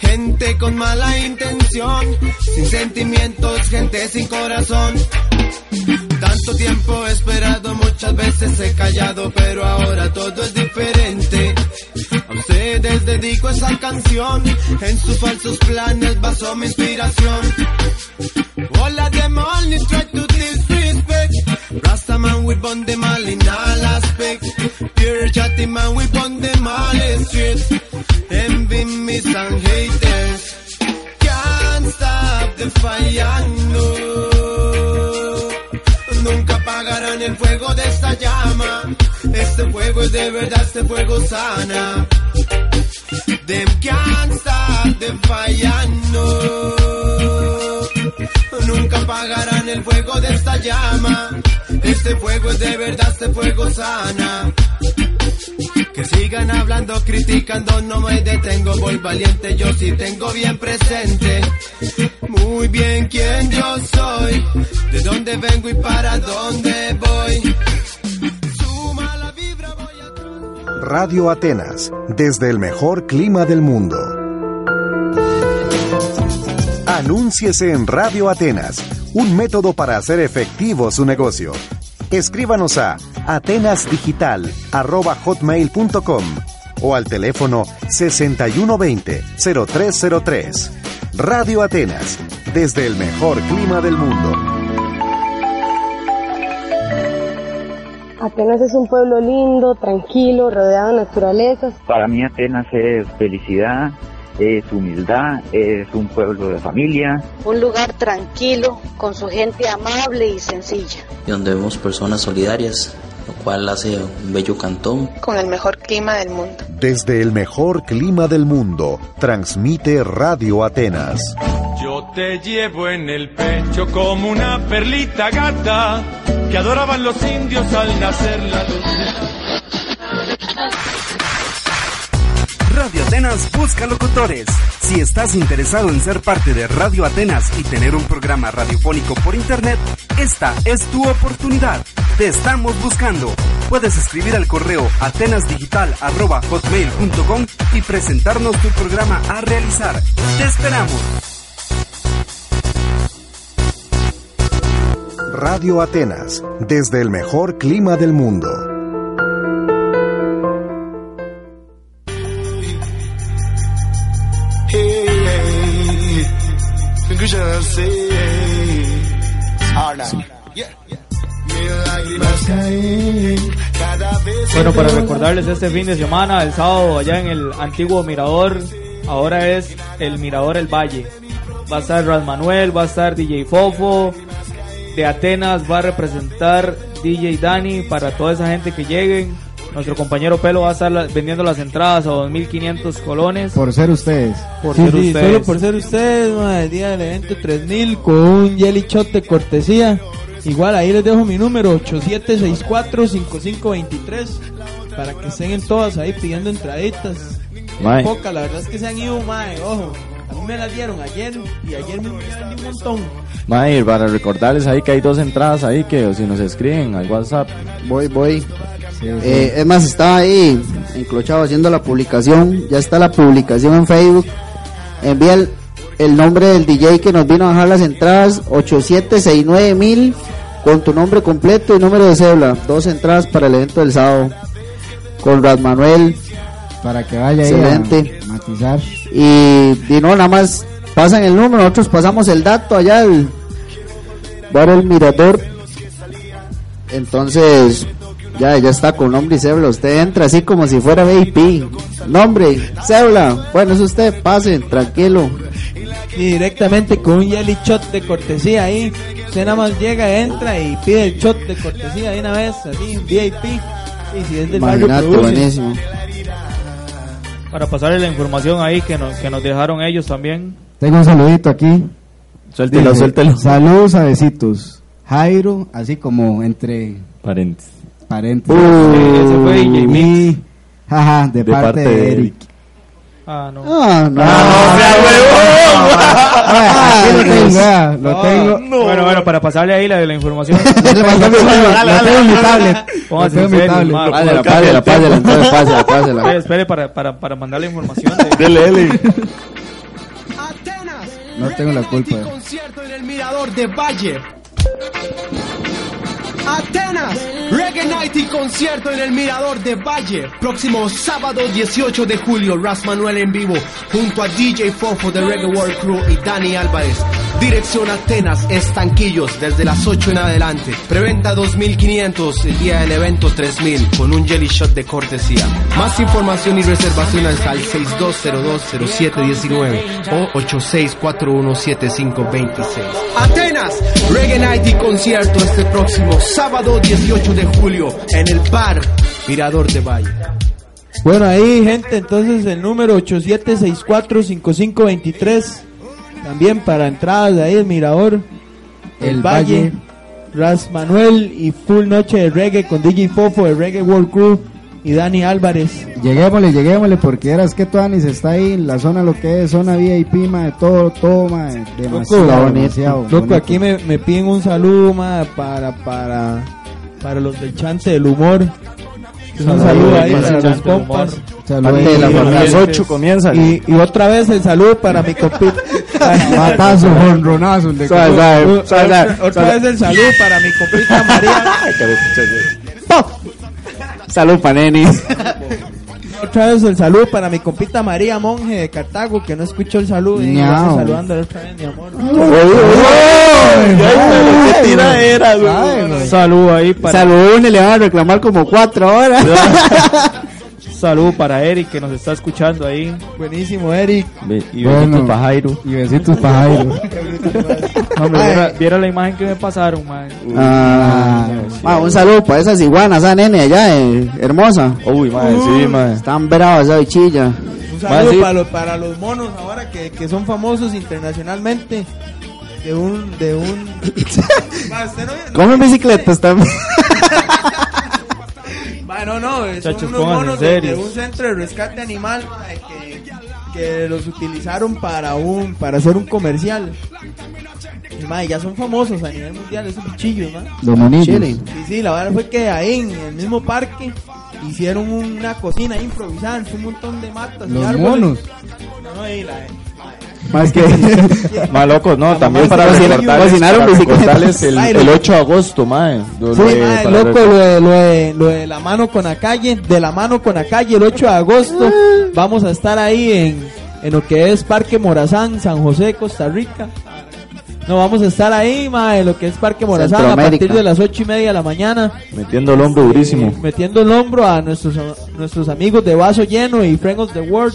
Gente con mala intención, sin sentimientos, gente sin corazón. Tanto tiempo he esperado, muchas veces he callado, pero ahora todo es diferente. A ustedes dedico esa canción, en sus falsos planes basó mi inspiración. All only try to. Rastaman, we burn them all in all aspects. Pure chatty man, we burn them all straight. Envy, miss and haters. Can't stop the fire, no. Nunca apagarán el fuego de esta llama. Este fuego es de verdad, este fuego sana. Them can't te fallan, no. Nunca apagarán fuego de esta llama. Este fuego es de verdad, este fuego sana. Que sigan hablando, criticando, no me detengo, voy valiente, yo sí tengo bien presente. Muy bien quién yo soy, de dónde vengo y para dónde voy. Radio Atenas, desde el mejor clima del mundo. Anúnciese en Radio Atenas, un método para hacer efectivo su negocio. Escríbanos a atenasdigital.hotmail.com o al teléfono 6120-0303. Radio Atenas, desde el mejor clima del mundo. Atenas es un pueblo lindo, tranquilo, rodeado de naturaleza. Para mí Atenas es felicidad, es humildad, es un pueblo de familia. Un lugar tranquilo, con su gente amable y sencilla. y donde vemos personas solidarias, lo cual hace un bello cantón. Con el mejor clima del mundo. Desde el mejor clima del mundo, transmite Radio Atenas. Yo te llevo en el pecho como una perlita gata que adoraban los indios al nacer la luz. Atenas busca locutores. Si estás interesado en ser parte de Radio Atenas y tener un programa radiofónico por internet, esta es tu oportunidad. Te estamos buscando. Puedes escribir al correo atenasdigital.hotmail.com y presentarnos tu programa a realizar. Te esperamos. Radio Atenas, desde el mejor clima del mundo. Bueno, para recordarles este fin de semana, el sábado allá en el antiguo Mirador, ahora es el Mirador El Valle. Va a estar Ras Manuel, va a estar DJ Fofo, de Atenas va a representar DJ Dani para toda esa gente que lleguen. Nuestro compañero Pelo va a estar la- vendiendo las entradas a 2.500 colones. Por ser ustedes. Por Sí, ser sí, ustedes. solo por ser ustedes, ma, el día del evento 3000 con un jelly shot de cortesía. Igual ahí les dejo mi número 8764-5523 para que estén en todas ahí pidiendo entraditas. Poca, la verdad es que se han ido, mae, ojo. A mí me las dieron ayer y ayer me dieron un montón. Mae, para recordarles ahí que hay dos entradas ahí que si nos escriben al WhatsApp. Voy, voy. Eh, es más, estaba ahí enclochado haciendo la publicación. Ya está la publicación en Facebook. Envía el, el nombre del DJ que nos vino a bajar las entradas: 8769 mil con tu nombre completo y número de cédula. Dos entradas para el evento del sábado. Con Rad Manuel. Para que vaya ahí Excelente. a matizar. Y, y no, nada más pasan el número, nosotros pasamos el dato allá al bar El Mirador. Entonces, ya, ya está con nombre y cédula. Usted entra así como si fuera VIP. Nombre, cédula. Bueno, es usted, pase, tranquilo. Y directamente con un jelly shot de cortesía ahí. Usted nada más llega, entra y pide el shot de cortesía de una vez, así, VIP. Y si es del barrio Imagínate, buenísimo. Para pasarle la información ahí que nos, que nos dejaron ellos también. Tengo un saludito aquí. Suéltelo, Dice, suéltelo. Saludos a besitos. Jairo, así como entre Parentes. Paréntesis. Sí, ese fue DJ Mix. Jaja, de, parte, de Eric. Ah, no. Ah, no. Ah, aquí lo tengo, lo tengo. Bueno, bueno, para pasarle ahí la, la información. Lo tengo en mi tablet. Pásela, pásela, pásela, entonces pásela, pásela. espere para, para, para mandar la información. de- Dele, dele. No tengo la culpa. concierto en el Mirador de Valle. Atenas, Reggae Night y concierto en el Mirador de Valle. Próximo sábado 18 de julio, Ras Manuel en vivo, junto a DJ Fofo de Reggae World Crew y Dani Álvarez. Dirección Atenas, Estanquillos, desde las 8 en adelante. Preventa 2500, el día del evento 3000, con un jelly shot de cortesía. Más información y reservaciones al 62020719 o 86417526. Atenas, Reggae Night y concierto este próximo sábado 18 de julio en el bar Mirador de Valle. Bueno, ahí, gente, entonces el número 87645523. También para entradas de ahí, el Mirador. El, El Valle. Valle. Ras Manuel y Full Noche de Reggae con DJ Fofo de Reggae World Crew y Dani Álvarez. Lleguémosle, lleguémosle, porque eras que Tuanis está ahí en la zona, lo que es zona VIP, ma, de todo, todo, ma, demasiado, Loco, demasiado. Loco, bonito. aquí me, me piden un saludo ma, para, para, para los del chante del humor. Un Saludo saludo ahí para los compas. Saludo Parte de la Y-. A las 8 comienzan. Y, y otra vez el saludo para mi compita. Matazo, jonronazo, Otra suave. vez el saludo para mi compita María. Salud, paneni. Otra vez el saludo para mi compita María Monje de Cartago, que no escuchó el saludo. Y estoy saludando otra vez, mi amor. ¡Qué tiradera, güey! Salud ahí para Salud, le van a reclamar como cuatro horas. salud para Eric que nos está escuchando ahí. Buenísimo, Eric. Y Bueno. besitos pa' Jairo. Y besitos para Jairo. No, hombre, viera, viera la imagen que me pasaron, man. Ah, un saludo para esas iguanas, esa nene allá, eh, hermosa. Uy, madre, sí, madre. Están bravas esa bichilla. Un saludo sí. para, los, para los monos ahora que, que son famosos internacionalmente. De un. De un no- Comen bicicletas también. Ma, no, Muchachos, unos monos de, de un centro de rescate animal ma, que, que los utilizaron para un para hacer un comercial. Y ma, ya son famosos a nivel mundial, esos bichillos, ma. Los monillos. Sí, sí, la verdad fue que ahí en el mismo parque hicieron una cocina improvisada, un montón de matas y Los árboles. monos. No, no, y la- Más que. Más locos, no, también para recordarles, el, el no. 8 de agosto, Sí, mae, para loco, lo de, lo, de, lo de la mano con la calle, de la mano con la calle, el 8 de agosto, vamos a estar ahí en, en lo que es Parque Morazán, San José, Costa Rica. No, vamos a estar ahí, ma, en lo que es Parque Morazán, a partir de las ocho y media de la mañana, Metiendo el hombro durísimo. metiendo el hombro a nuestros, nuestros amigos de Vaso Lleno y Friends of the World,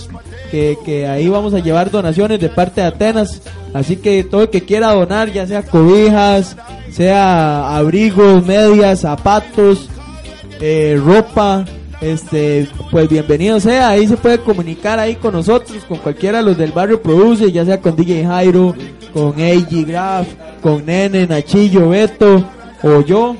que, que ahí vamos a llevar donaciones de parte de Atenas. Así que todo el que quiera donar, ya sea cobijas, sea abrigos, medias, zapatos, eh, ropa, este, pues bienvenido sea, ahí se puede comunicar ahí con nosotros, con cualquiera de los del barrio Produce, ya sea con DJ Jairo, con AG Graf, con Nene, Nachillo, Beto o yo,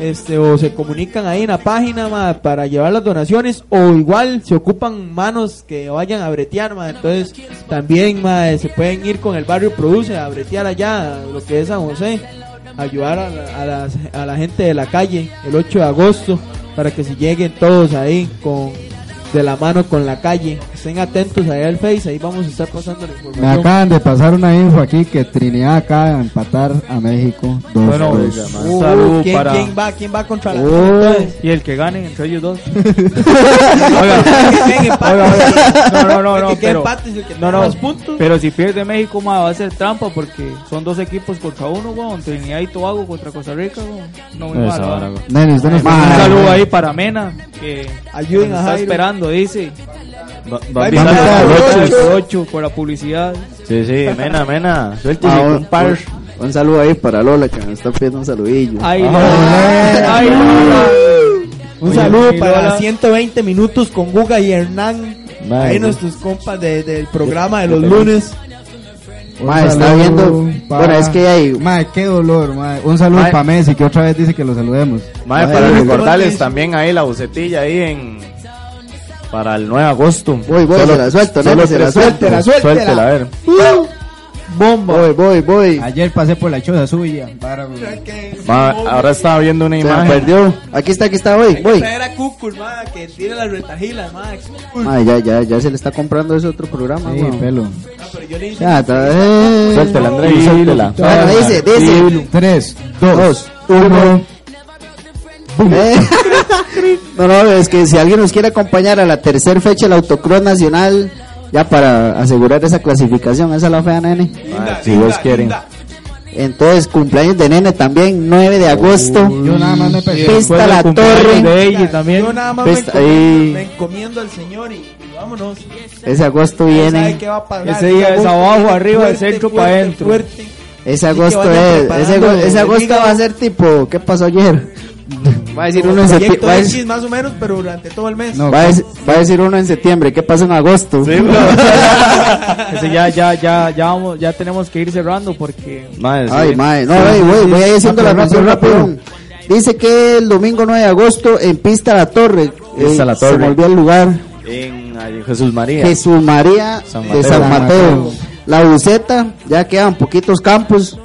este, o se comunican ahí en la página ma, para llevar las donaciones, o igual se ocupan manos que vayan a bretear, ma, entonces también ma, se pueden ir con el barrio Produce a bretear allá, lo que es San José ayudar a la, a, las- a la gente de la calle el 8 de agosto para que se lleguen todos ahí con de la mano con la calle. Estén atentos allá al Face, ahí vamos a estar pasando la Me información. acaban de pasar una info aquí que Trinidad acaba de empatar a México. Dos Bueno, dos. saludo Uh, ¿quién, para... quién va? ¿Quién va contra la entonces? Y el que gane entre ellos dos. Empate. Oiga, oiga, no, no, no, no, pero, no, no, puntos. pero si pierde México, ma, va a ser trampa porque son dos equipos contra uno, weón, Trinidad y Tobago contra Costa Rica, weón. No muy mal, usted no Un saludo ahí para Mena, que Ayuden nos a está esperando, dice. Va, Va va a a invitar invitar a al los ocho. ocho. 8 por la publicidad. Sí, sí, mena, mena. Suelte Ah, un un, par. un- un saludo ahí para Lola que me está pidiendo un saludillo. Ay, Ah, Lola, ay, Lola. Un Oye, saludo mi para Lola. 120 minutos con Guga y Hernán. Madre, ahí nuestros compas de- del programa de los lunes. Un Ma, está viendo. pa- Bueno, es que hay. Ma, qué dolor, ma. Un saludo para Messi, que otra vez dice que lo saludemos. Madre, para ¿cómo recordarles también ahí la bucetilla ahí en... Para el 9 de agosto. Voy, voy, se la suelto, solo nene, se la suelto. puntos. suéltela. Suéltela, a ver. Bomba. Voy, voy, voy. Ayer pasé por la choza suya. Para, Ma, ahora estaba viendo una Se me imagen. perdió. Aquí está, aquí está, voy, Hay que voy. traer a Cucur, ma, que tire las retajilas, ma. Ma, ya, ya, ya se le está comprando ese otro programa, Sí, pelo. Ah, pero yo le hice- Ya, está. eh. Suéltela, André, suéltela. Bueno, dice, dice. 3, 2, 1. Eh. No, no, es que si alguien nos quiere acompañar a la tercera fecha del Autocross Nacional, ya para asegurar esa clasificación, esa es la fea, nene. Ma, si Dios quiere. Entonces, cumpleaños de nene también, 9 de agosto. Yo nada más me. Pista La Torre. de ella también. Yo nada más me encomiendo, ahí. me encomiendo al Señor y, y vámonos. Ese agosto ¿Sabe viene. qué va a pasar? Ese día es abajo, arriba, del centro fuerte, pa' adentro. fuerte. Ese agosto es. Ese, ese agosto va a ser tipo, ¿qué pasó ayer? Va a decir uno en septiembre. Va, a X decir- más o menos, pero durante todo el mes. va a decir- va a decir uno en septiembre. ¿Qué pasa en agosto? Ese ya, ya, ya, ya, vamos, ya tenemos que ir cerrando porque. Ay. No, Sí, voy a ir haciendo la rápido. Dice que el domingo 9 de agosto en Pista La Torre. Pista eh, La Se Torre. olvidó el lugar. En, Jesús María. Jesús María San de Mateo. San San Mateo. Mateo. La buceta, ya quedan poquitos campos.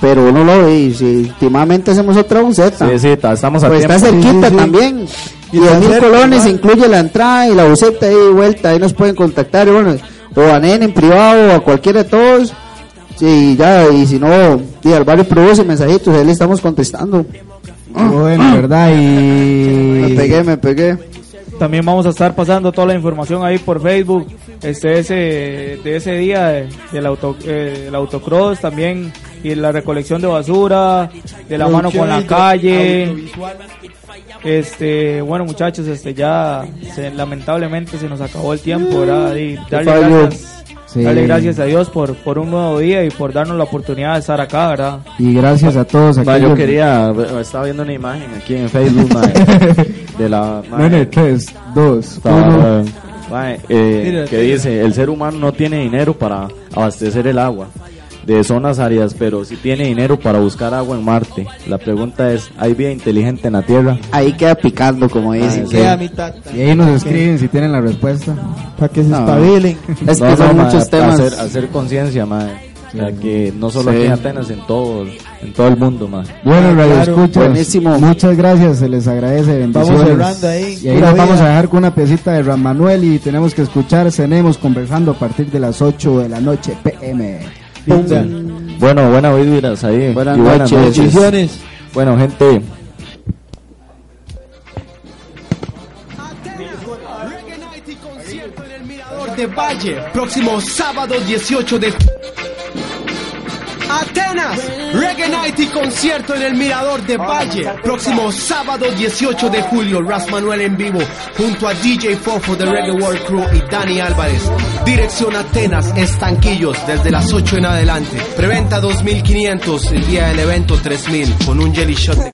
Pero no lo vi. Si últimamente hacemos otra buceta. Sí, sí, ta- estamos a Pues tiempo. está cerquita Sí, sí, sí. también. Y Y dos mil colones incluye la entrada y la buceta ahí de vuelta. Ahí nos pueden contactar. Y bueno, o a Nene en privado o a cualquiera de todos. Sí, ya, y si no, y al barrio produce mensajitos, ahí le estamos contestando. Bueno, ¿verdad? Y... Me pegué, me pegué. También vamos a estar pasando toda la información ahí por Facebook. Este ese de ese día de- del auto eh, del autocross también y la recolección de basura, de la mano con la calle. Este, bueno muchachos, este ya se- lamentablemente se nos acabó el tiempo, ¿verdad? Y darle gracias, Sí. darle gracias a Dios por por un nuevo día y por darnos la oportunidad de estar acá, ¿verdad? Y gracias a todos yo quería, estaba viendo una imagen aquí en Facebook, ma, de la... ma, Nene, 3, 2, estaba, 1. ma, eh, que dice, el ser humano no tiene dinero para abastecer el agua de zonas áridas, pero sí tiene dinero para buscar agua en Marte. La pregunta es, ¿hay vida inteligente en la Tierra? Ahí queda picando, como dicen. sí. Mi tata. Y ahí nos escriben si tienen la respuesta. Para que se No. espabilen. Es que No, son no, muchos temas. Hacer, hacer conciencia, ma. O sea, que no solo Sí. aquí en Atenas, en todo, en todo el mundo, ma. Bueno, Radio Claro, Escuchas, buenísimo. muchas gracias, se les agradece, bendiciones. cerrando ahí, Y ahí nos vamos a dejar con una piecita de Ram Manuel y tenemos que escuchar Cenemos conversando a partir de las 8 de la noche PM. Linda. Bueno, buenas vibras ahí. Buenas y buenas noches. Bendiciones. Bueno, gente, Mirador de Valle, próximo sábado 18 de Atenas, Reggae Night y concierto en el Mirador de Valle, próximo sábado 18 de julio, Ras Manuel en vivo, junto a DJ Fofo de Reggae World Crew y Dani Álvarez. Dirección Atenas, Estanquillos, desde las 8 en adelante. Preventa 2500, el día del evento 3000, con un jelly shot